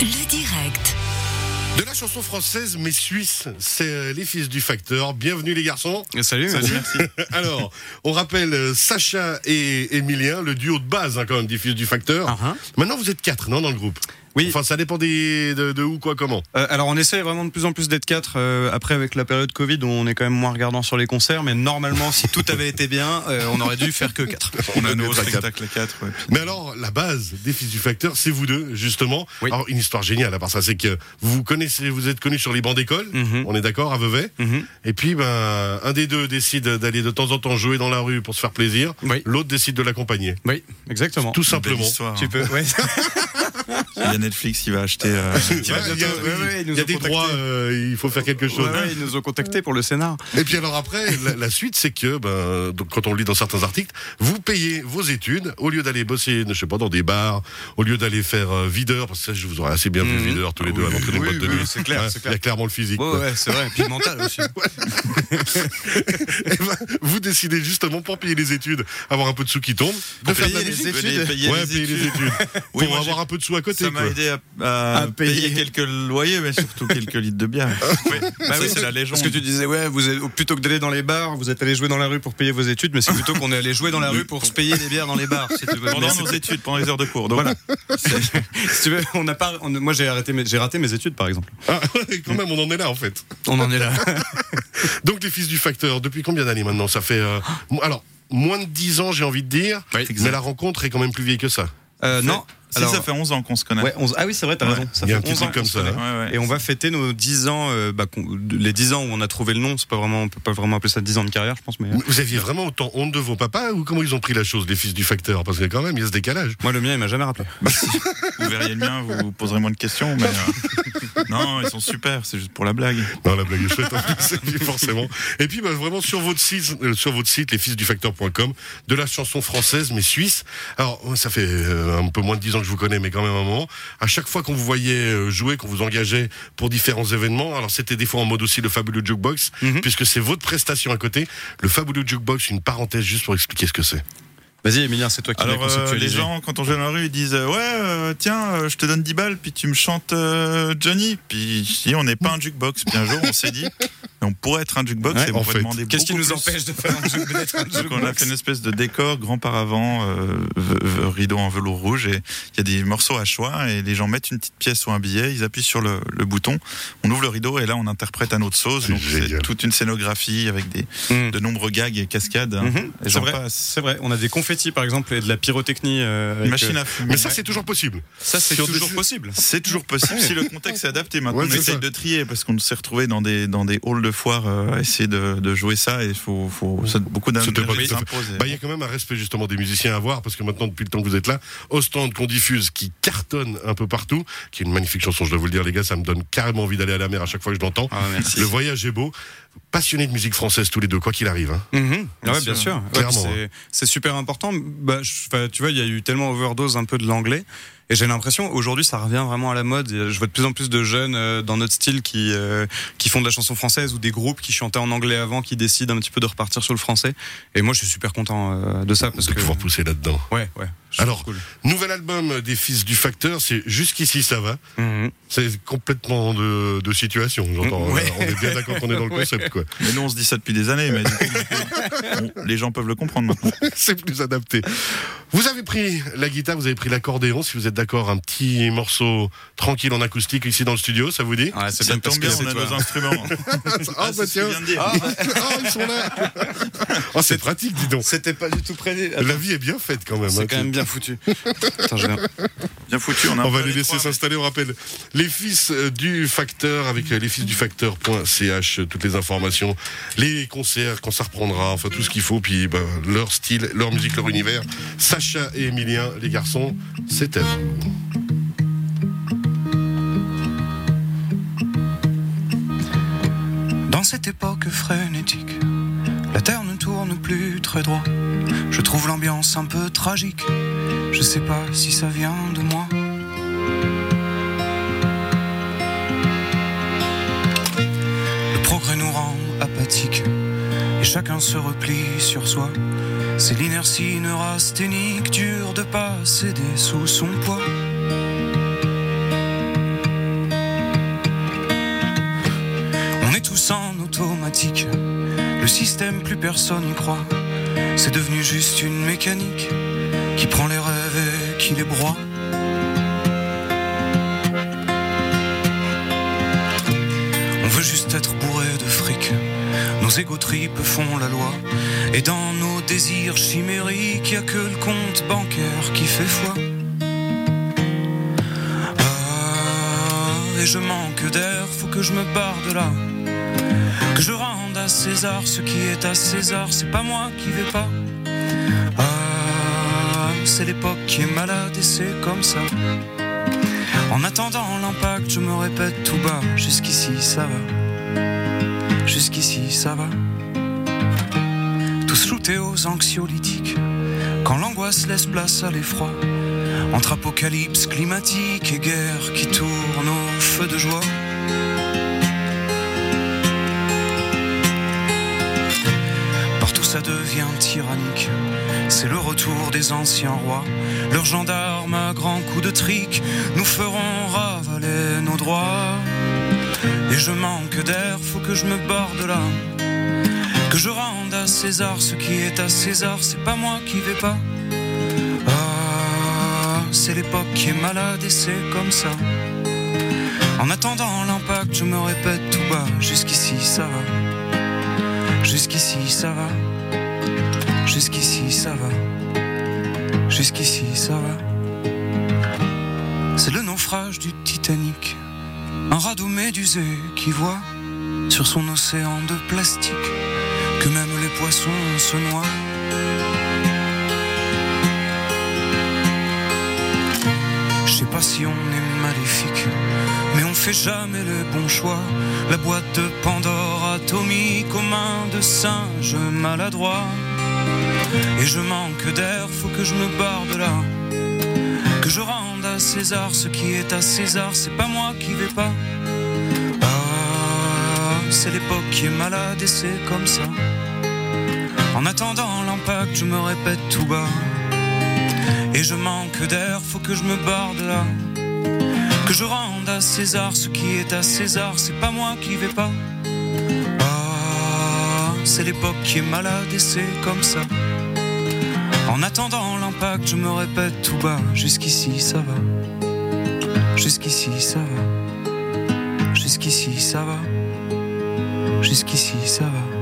Le direct. De la chanson française mais suisse, c'est euh, les fils du facteur. Bienvenue les garçons. Salut, Salut. merci. Alors, on rappelle euh, Sacha et Emilien, le duo de base hein, quand même des fils du facteur. Ah, ah. Maintenant vous êtes quatre, non, dans le groupe? Oui. Enfin, ça dépend des, de, de où, quoi, comment. Euh, alors on essaie vraiment de plus en plus d'être quatre. euh, après avec la période Covid, on est quand même moins regardant sur les concerts, mais normalement, si tout avait été bien, euh, on aurait dû faire que quatre. On a nouveau autre à quatre. spectacle à 4. Ouais. Mais alors, la base des fils du facteur, c'est vous deux, justement. Oui. Alors, une histoire géniale à part ça, c'est que vous vous connaissez, vous êtes connus sur les bancs d'école. Mhm. On est d'accord, à Vevey. Mhm. Et puis, ben, un des deux décide d'aller de temps en temps jouer dans la rue pour se faire plaisir. Oui. L'autre décide de l'accompagner. Oui, exactement. Tout simplement. histoire, Tu hein. peux. Ouais. Il y a Netflix qui va acheter. euh, Ouais, Il y a, bientôt- ouais, ouais, ils nous il y a ont des droits, euh, il faut faire quelque chose. Ouais, ouais, ils nous ont contactés pour le scénar. Et puis alors après, la, la suite, c'est que, ben, donc, quand on le lit dans certains articles, vous payez vos études au lieu d'aller bosser, je sais pas, dans des bars, au lieu d'aller faire euh, videur, parce que ça, je vous aurais assez bien vu Mhm. videur tous les deux à l'entrée Oui, boîte de oui, nuit. c'est clair, Ouais, c'est clair. Il y a clairement le physique. Ouais, c'est vrai. Puis mental aussi. Eh ben, vous décidez justement pour payer les études, avoir un peu de sous qui tombent, de Pour faire de la payer les études. Payer ouais, les payer les études. pour avoir un peu de sous à côté. Ça m'a aidé à, à À payer. payer. quelques loyers, mais surtout quelques litres de bière. Oui, Bah oui, c'est la légende. Parce que tu disais, ouais, vous êtes, plutôt que d'aller dans les bars, vous êtes allé jouer dans la rue pour payer vos études, mais c'est plutôt qu'on est allé jouer dans la rue pour se payer des bières dans les bars. Si tu veux. Mais Pendant nos études, pendant les heures de cours. Donc, Voilà. si tu veux, on n'a pas, on- moi j'ai arrêté, j'ai raté mes études par exemple. Ah, quand même, on en est là en fait. On en est là. Donc les fils du facteur, depuis combien d'années maintenant? Ça fait euh, alors moins de 10 ans, j'ai envie de dire. Oui, mais la rencontre est quand même plus vieille que ça. Euh, non. Si, Alors, ça fait 11 ans qu'on se connaît. ouais, 11 Ah oui, c'est vrai, t'as Ouais. raison. Ça Il y a fait un petit 11 ans comme qu'on se ça, connaît. hein. Ouais, ouais. Et on va fêter nos 10 ans, euh, bah, les 10 ans où on a trouvé le nom. C'est pas vraiment, on peut pas vraiment appeler ça 10 ans de carrière, je pense. Mais euh, Vous aviez vraiment autant honte de vos papas ou comment ils ont pris la chose, les fils du facteur? Parce que quand même, il y a ce décalage. moi, le mien, il m'a jamais rappelé. Vous verriez le mien, vous vous poserez moins de questions. Mais euh, non, ils sont super, c'est juste pour la blague. Non, la blague est chouette puis forcément. Et puis bah, vraiment sur votre site, euh, sur votre site, lesfilsdufacteur.com, de la chanson française mais suisse. Alors ça fait euh, un peu moins de 10 ans que je vous connais, mais quand même un moment. À chaque fois qu'on vous voyait euh, jouer, qu'on vous engageait pour différents événements, alors c'était des fois en mode aussi le fabuleux jukebox, Mhm. puisque c'est votre prestation à côté. Le fabuleux jukebox, une parenthèse juste pour expliquer ce que c'est. Vas-y, Emilien, c'est toi qui Alors, euh, les gens, quand on joue dans la rue, ils disent euh, Ouais, euh, tiens, euh, je te donne 10 balles, puis tu me chantes Johnny. Puis si on n'est pas un jukebox, puis un jour, on s'est dit On pourrait être un jukebox Ouais, et on pourrait demander Qu'est-ce qui nous plus. empêche de faire un Donc on a jukebox fait une espèce de décor, grand paravent, euh, rideau en velours rouge, et il y a des morceaux à choix, et les gens mettent une petite pièce ou un billet, ils appuient sur le, le bouton, on ouvre le rideau, et là on interprète à notre sauce. C'est Donc c'est toute une scénographie avec des, Mhm. de nombreux gags et cascades. hein. Et C'est vrai, passe. c'est vrai. On a des confettis par exemple et de la pyrotechnie. euh, avec, machine euh, à fumer. Mais ça, c'est toujours possible. Ça, c'est toujours possible. C'est toujours possible si le contexte est adapté. Maintenant, Ouais, on essaye ça. de trier parce qu'on s'est retrouvé dans des dans des halls de foire euh, essayer de, de jouer ça et il faut faut ça- beaucoup d'intérêt. Bah, il y a quand même un respect justement des musiciens à avoir parce que maintenant depuis le temps que vous êtes là, Ostende qu'on diffuse, qui cartonne un peu partout, qui est une magnifique chanson, je dois vous le dire les gars, ça me donne carrément envie d'aller à la mer à chaque fois que je l'entends. Ah. Le voyage est beau. Passionnés de musique française tous les deux, quoi qu'il arrive. hein. Mhm. Bien ouais, sûr. bien sûr. Ouais, Clairement, c'est- super important. Bah, je- tu vois, il y a eu tellement overdose un peu de l'anglais. Et j'ai l'impression, aujourd'hui, ça revient vraiment à la mode. Je vois de plus en plus de jeunes euh, dans notre style qui, euh, qui font de la chanson française ou des groupes qui chantaient en anglais avant, qui décident un petit peu de repartir sur le français. Et moi, je suis super content euh, de ça parce de que. pouvoir pousser là-dedans. Ouais, ouais. Alors, cool. Nouvel album des Fils du Facteur, c'est jusqu'ici ça va. Mhm. C'est complètement de, de situation, j'entends. Ouais. On est bien d'accord qu'on est dans le Ouais. concept, quoi. Mais nous on se dit ça depuis des années, mais on- les gens peuvent le comprendre maintenant. c'est plus adapté. Vous avez pris la guitare, vous avez pris l'accordéon, si vous êtes d'accord, un petit morceau tranquille en acoustique ici dans le studio, ça vous dit? Ouais, c'est Ça bien parce tombe que bien, on a toi. nos instruments. Ah, bah c'est ce tiens. de dire. Ah, ils sont là. Oh, c'est pratique, dis donc. C'était pas du tout prévu. La vie est bien faite quand même. hein. C'est quand même bien foutu. Bien foutu, on a un On va les les laisser mais- s'installer. On rappelle les fils euh, du facteur avec euh, lesfilsdufacteur.ch, euh, toutes les informations, les concerts, quand ça reprendra, enfin tout ce qu'il faut, puis ben, leur style, leur musique, leur univers. Sacha et Emilien, les garçons, c'est à vous. Dans cette époque frénétique, la terre ne tourne plus très droit. Je trouve l'ambiance un peu tragique. Je sais pas si ça vient de moi. Le progrès nous rend apathiques et chacun se replie sur soi. C'est l'inertie neurasthénique, dure de pas céder sous son poids. On est tous en automatique le système, plus personne n'y croit. C'est devenu juste une mécanique qui prend les rêves et qui les broie. On veut juste être bourré de fric. Nos égo tripes font la loi. Et dans nos désirs chimériques, y a que le compte bancaire qui fait foi. Ah, et je manque d'air, faut que je me barre de là. Que je rende César ce qui est à César, c'est pas moi qui vais pas. Ah, c'est l'époque qui est malade et c'est comme ça. En attendant l'impact, je me répète tout bas, jusqu'ici ça va. Jusqu'ici ça va. Tous shootés aux anxiolytiques, quand l'angoisse laisse place à l'effroi. Entre apocalypse climatique et guerre qui tourne au feu de joie. Ça devient tyrannique. C'est le retour des anciens rois. Leurs gendarmes à grands coups de trick nous feront ravaler nos droits. Et je manque d'air, faut que je me barre de là. Que je rende à César ce qui est à César, c'est pas moi qui vais pas. Ah, c'est l'époque qui est malade et c'est comme ça. En attendant l'impact, je me répète tout bas, jusqu'ici ça va. Jusqu'ici ça va. Jusqu'ici ça va. Jusqu'ici ça va. C'est le naufrage du Titanic. Un radeau médusé qui voit sur son océan de plastique que même les poissons se noient. Je sais pas si on est maléfique, mais on fait jamais les bons choix. La boîte de Pandore atomique aux mains de singes maladroits. Et je manque d'air, faut que je me barre de là. Que je rende à César ce qui est à César, c'est pas moi qui vais pas. Ah, c'est l'époque qui est malade et c'est comme ça. En attendant l'impact, je me répète tout bas. Et je manque d'air, faut que je me barre de là. Que je rende à César ce qui est à César, c'est pas moi qui vais pas. Ah, c'est l'époque qui est malade et c'est comme ça. En attendant l'impact, je me répète tout bas. Jusqu'ici ça va. Jusqu'ici ça va. Jusqu'ici ça va. Jusqu'ici ça va.